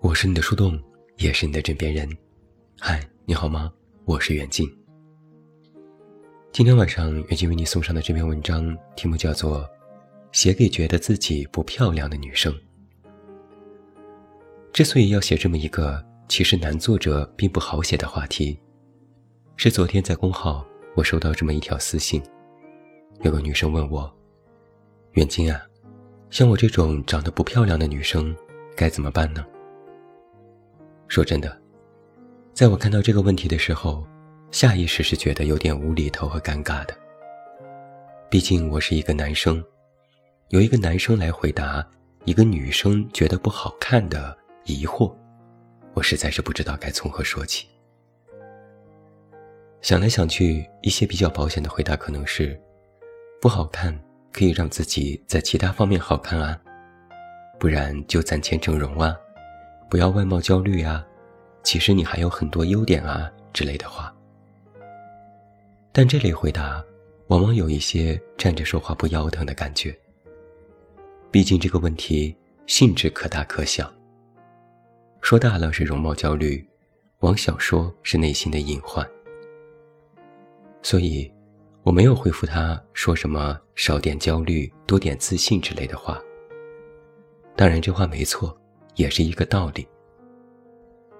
我是你的树洞，也是你的枕边人。嗨，你好吗？我是远近。今天晚上，远近为你送上的这篇文章题目叫做《写给觉得自己不漂亮的女生》。之所以要写这么一个其实男作者并不好写的话题，是昨天在公号我收到这么一条私信，有个女生问我：“远近啊，像我这种长得不漂亮的女生该怎么办呢？”说真的，在我看到这个问题的时候，下意识是觉得有点无厘头和尴尬的。毕竟我是一个男生，有一个男生来回答一个女生觉得不好看的疑惑，我实在是不知道该从何说起。想来想去，一些比较保险的回答可能是：不好看可以让自己在其他方面好看啊，不然就攒钱整容啊。不要外貌焦虑啊，其实你还有很多优点啊之类的话。但这类回答，往往有一些站着说话不腰疼的感觉。毕竟这个问题性质可大可小。说大了是容貌焦虑，往小说是内心的隐患。所以，我没有回复他说什么少点焦虑，多点自信之类的话。当然，这话没错。也是一个道理，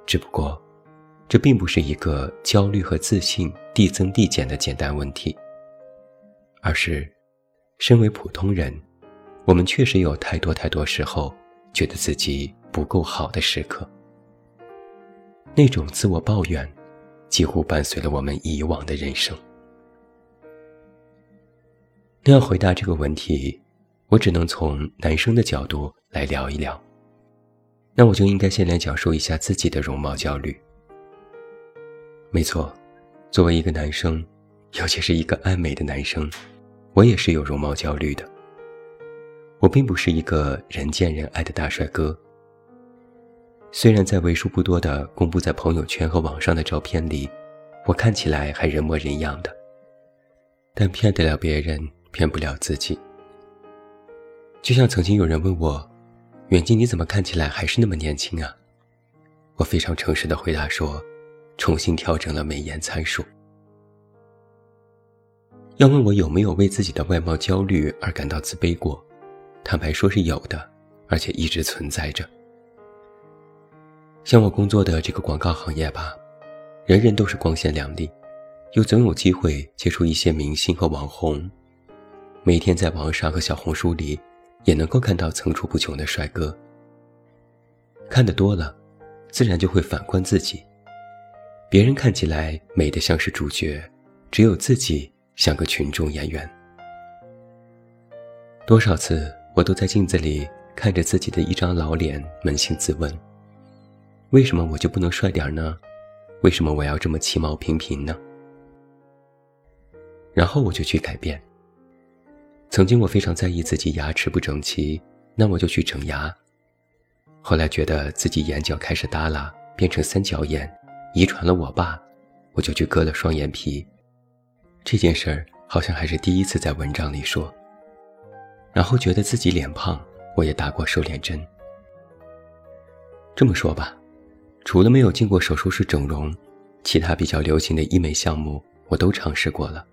只不过，这并不是一个焦虑和自信递增递减的简单问题，而是，身为普通人，我们确实有太多太多时候觉得自己不够好的时刻，那种自我抱怨，几乎伴随了我们以往的人生。那要回答这个问题，我只能从男生的角度来聊一聊。那我就应该先来讲述一下自己的容貌焦虑。没错，作为一个男生，尤其是一个爱美的男生，我也是有容貌焦虑的。我并不是一个人见人爱的大帅哥。虽然在为数不多的公布在朋友圈和网上的照片里，我看起来还人模人样的，但骗得了别人，骗不了自己。就像曾经有人问我。远近，你怎么看起来还是那么年轻啊？我非常诚实的回答说，重新调整了美颜参数。要问我有没有为自己的外貌焦虑而感到自卑过，坦白说是有的，而且一直存在着。像我工作的这个广告行业吧，人人都是光鲜亮丽，又总有机会接触一些明星和网红，每天在网上和小红书里。也能够看到层出不穷的帅哥。看得多了，自然就会反观自己。别人看起来美得像是主角，只有自己像个群众演员。多少次我都在镜子里看着自己的一张老脸，扪心自问：为什么我就不能帅点呢？为什么我要这么其貌平平呢？然后我就去改变。曾经我非常在意自己牙齿不整齐，那我就去整牙。后来觉得自己眼角开始耷拉，变成三角眼，遗传了我爸，我就去割了双眼皮。这件事儿好像还是第一次在文章里说。然后觉得自己脸胖，我也打过瘦脸针。这么说吧，除了没有进过手术室整容，其他比较流行的医美项目我都尝试过了。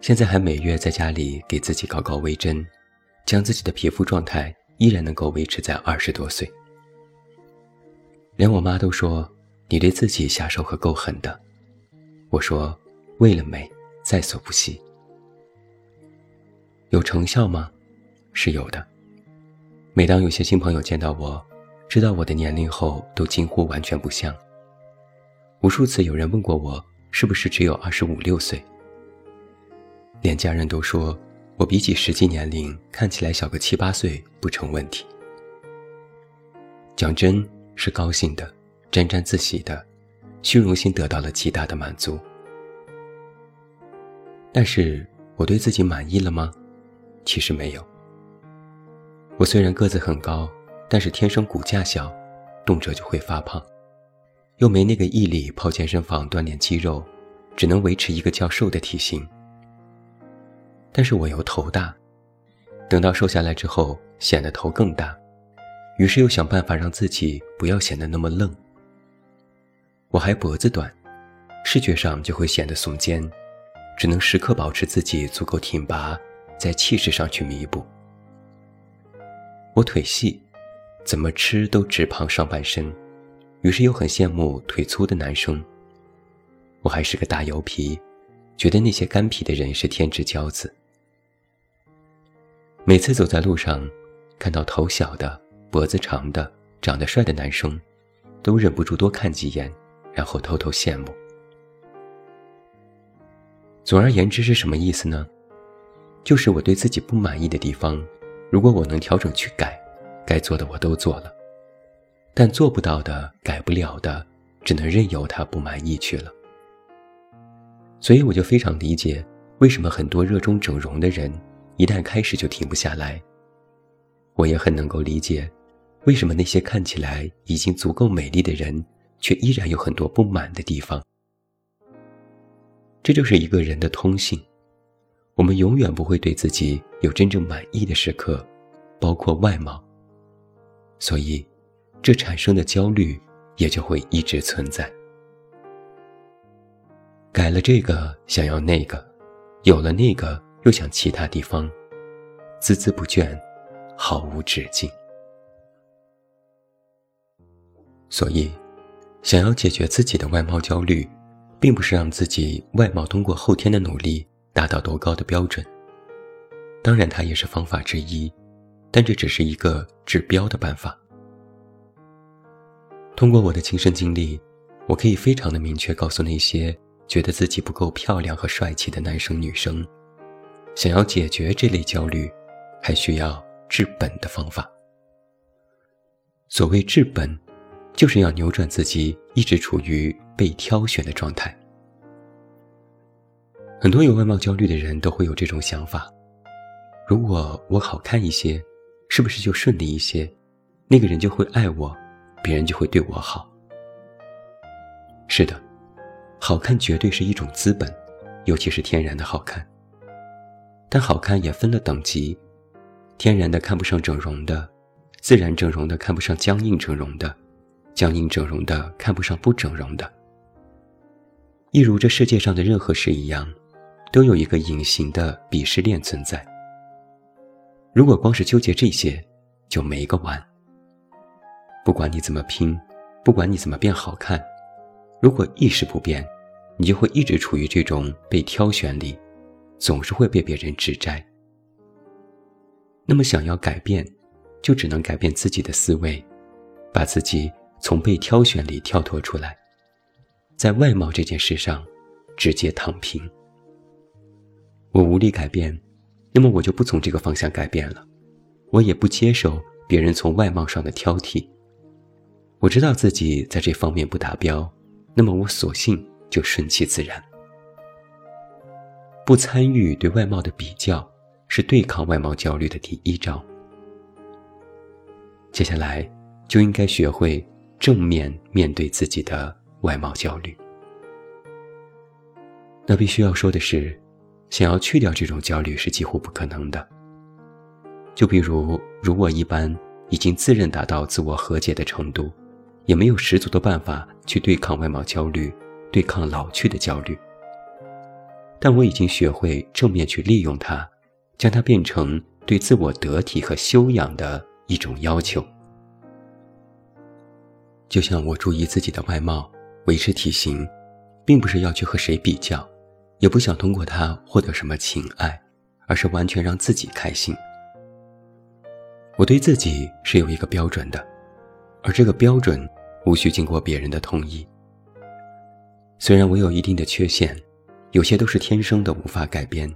现在还每月在家里给自己搞搞微针，将自己的皮肤状态依然能够维持在二十多岁。连我妈都说你对自己下手可够狠的。我说为了美在所不惜。有成效吗？是有的。每当有些新朋友见到我，知道我的年龄后，都惊呼完全不像。无数次有人问过我是不是只有二十五六岁。连家人都说，我比起实际年龄看起来小个七八岁不成问题。讲真，是高兴的，沾沾自喜的，虚荣心得到了极大的满足。但是我对自己满意了吗？其实没有。我虽然个子很高，但是天生骨架小，动辄就会发胖，又没那个毅力泡健身房锻炼肌肉，只能维持一个较瘦的体型。但是我又头大，等到瘦下来之后，显得头更大，于是又想办法让自己不要显得那么愣。我还脖子短，视觉上就会显得耸肩，只能时刻保持自己足够挺拔，在气势上去弥补。我腿细，怎么吃都只胖上半身，于是又很羡慕腿粗的男生。我还是个大油皮，觉得那些干皮的人是天之骄子。每次走在路上，看到头小的、脖子长的、长得帅的男生，都忍不住多看几眼，然后偷偷羡慕。总而言之是什么意思呢？就是我对自己不满意的地方，如果我能调整去改，该做的我都做了，但做不到的、改不了的，只能任由他不满意去了。所以我就非常理解，为什么很多热衷整容的人。一旦开始就停不下来。我也很能够理解，为什么那些看起来已经足够美丽的人，却依然有很多不满的地方。这就是一个人的通性，我们永远不会对自己有真正满意的时刻，包括外貌。所以，这产生的焦虑也就会一直存在。改了这个，想要那个，有了那个。又想其他地方，孜孜不倦，毫无止境。所以，想要解决自己的外貌焦虑，并不是让自己外貌通过后天的努力达到多高的标准。当然，它也是方法之一，但这只是一个治标的办法。通过我的亲身经历，我可以非常的明确告诉那些觉得自己不够漂亮和帅气的男生女生。想要解决这类焦虑，还需要治本的方法。所谓治本，就是要扭转自己一直处于被挑选的状态。很多有外貌焦虑的人都会有这种想法：如果我好看一些，是不是就顺利一些？那个人就会爱我，别人就会对我好。是的，好看绝对是一种资本，尤其是天然的好看。但好看也分了等级，天然的看不上整容的，自然整容的看不上僵硬整容的，僵硬整容的看不上不整容的。一如这世界上的任何事一样，都有一个隐形的鄙视链存在。如果光是纠结这些，就没个完。不管你怎么拼，不管你怎么变好看，如果意识不变，你就会一直处于这种被挑选里。总是会被别人指摘。那么，想要改变，就只能改变自己的思维，把自己从被挑选里跳脱出来，在外貌这件事上直接躺平。我无力改变，那么我就不从这个方向改变了。我也不接受别人从外貌上的挑剔。我知道自己在这方面不达标，那么我索性就顺其自然。不参与对外貌的比较，是对抗外貌焦虑的第一招。接下来就应该学会正面面对自己的外貌焦虑。那必须要说的是，想要去掉这种焦虑是几乎不可能的。就比如如我一般，已经自认达到自我和解的程度，也没有十足的办法去对抗外貌焦虑，对抗老去的焦虑。但我已经学会正面去利用它，将它变成对自我得体和修养的一种要求。就像我注意自己的外貌，维持体型，并不是要去和谁比较，也不想通过它获得什么情爱，而是完全让自己开心。我对自己是有一个标准的，而这个标准无需经过别人的同意。虽然我有一定的缺陷。有些都是天生的，无法改变，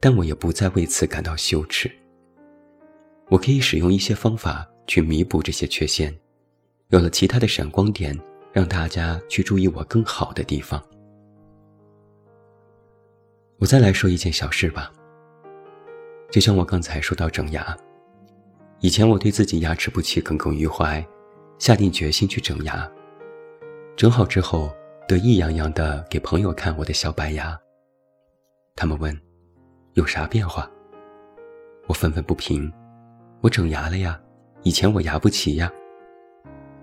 但我也不再为此感到羞耻。我可以使用一些方法去弥补这些缺陷，有了其他的闪光点，让大家去注意我更好的地方。我再来说一件小事吧。就像我刚才说到整牙，以前我对自己牙齿不齐耿耿于怀，下定决心去整牙，整好之后。得意洋洋地给朋友看我的小白牙。他们问：“有啥变化？”我愤愤不平：“我整牙了呀，以前我牙不齐呀。”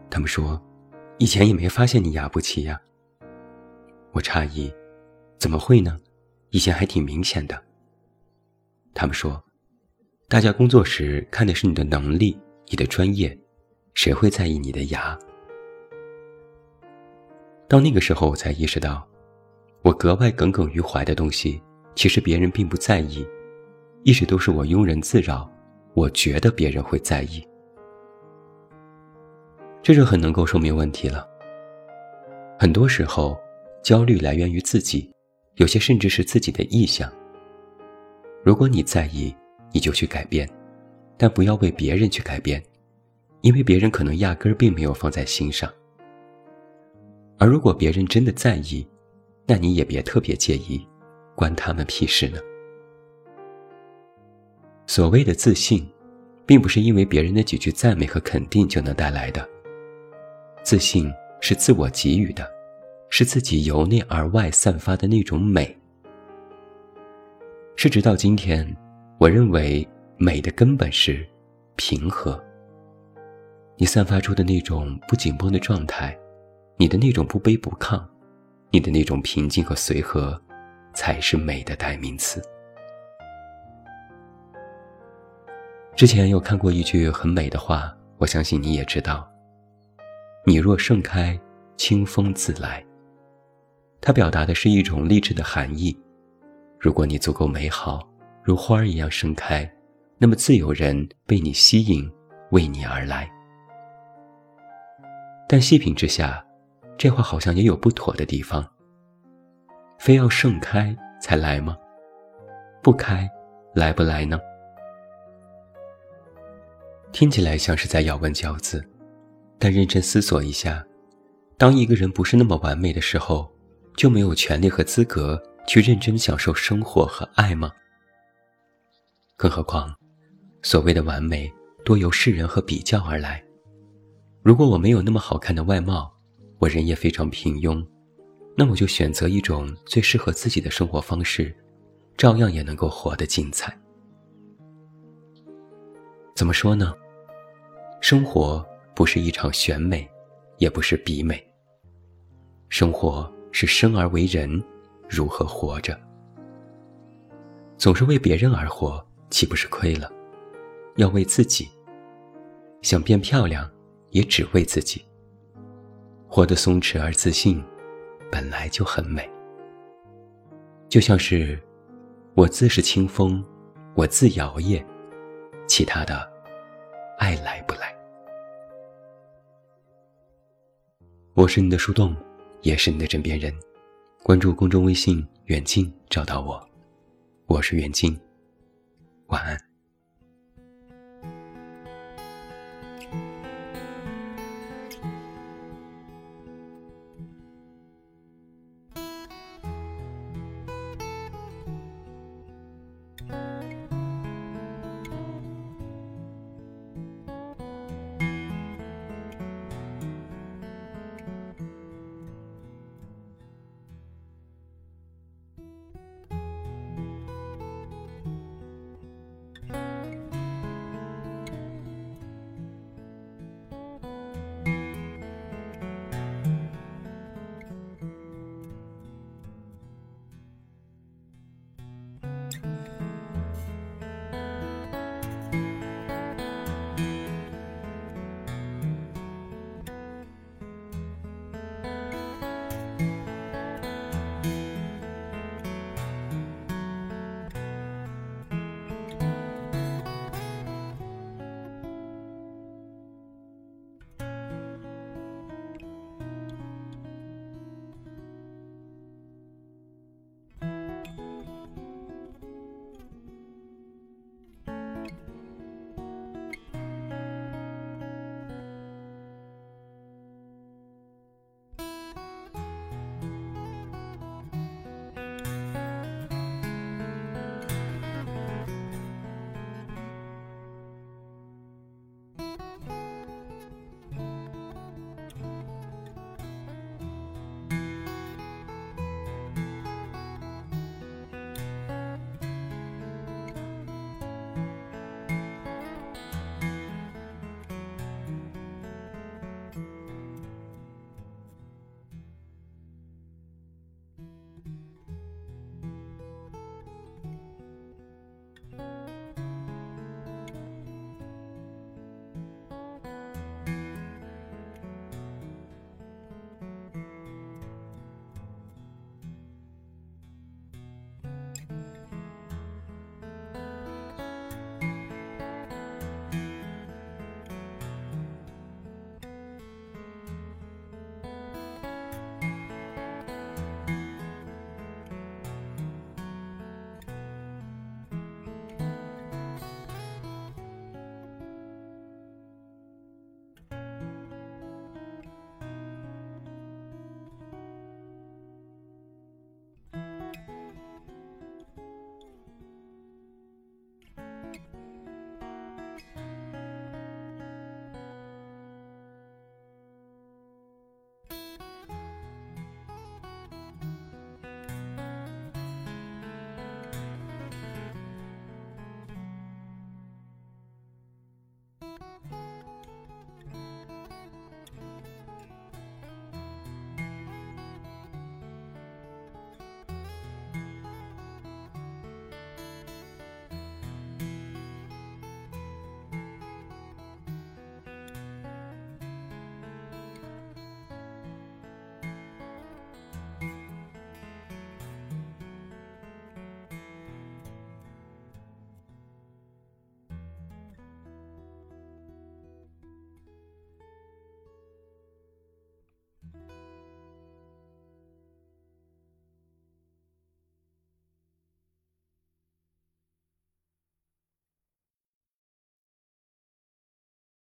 他们说：“以前也没发现你牙不齐呀。”我诧异：“怎么会呢？以前还挺明显的。”他们说：“大家工作时看的是你的能力、你的专业，谁会在意你的牙？”到那个时候，我才意识到，我格外耿耿于怀的东西，其实别人并不在意，一直都是我庸人自扰。我觉得别人会在意，这就很能够说明问题了。很多时候，焦虑来源于自己，有些甚至是自己的意向。如果你在意，你就去改变，但不要为别人去改变，因为别人可能压根儿并没有放在心上。而如果别人真的在意，那你也别特别介意，关他们屁事呢。所谓的自信，并不是因为别人的几句赞美和肯定就能带来的。自信是自我给予的，是自己由内而外散发的那种美。是直到今天，我认为美的根本是平和。你散发出的那种不紧绷的状态，你的那种不卑不亢，你的那种平静和随和，才是美的代名词。之前有看过一句很美的话，我相信你也知道：“你若盛开，清风自来。”它表达的是一种励志的含义。如果你足够美好，如花儿一样盛开，那么自有人被你吸引，为你而来。但细品之下，这话好像也有不妥的地方。非要盛开才来吗？不开，来不来呢？听起来像是在咬文嚼字，但认真思索一下，当一个人不是那么完美的时候，就没有权利和资格。去认真享受生活和爱吗？更何况，所谓的完美多由世人和比较而来。如果我没有那么好看的外貌，我人也非常平庸，那我就选择一种最适合自己的生活方式，照样也能够活得精彩。怎么说呢？生活不是一场选美，也不是比美。生活是生而为人。如何活着？总是为别人而活，岂不是亏了？要为自己。想变漂亮，也只为自己。活得松弛而自信，本来就很美。就像是，我自是清风，我自摇曳，其他的，爱来不来。我是你的树洞，也是你的枕边人。关注公众微信“远近”，找到我，我是远近，晚安。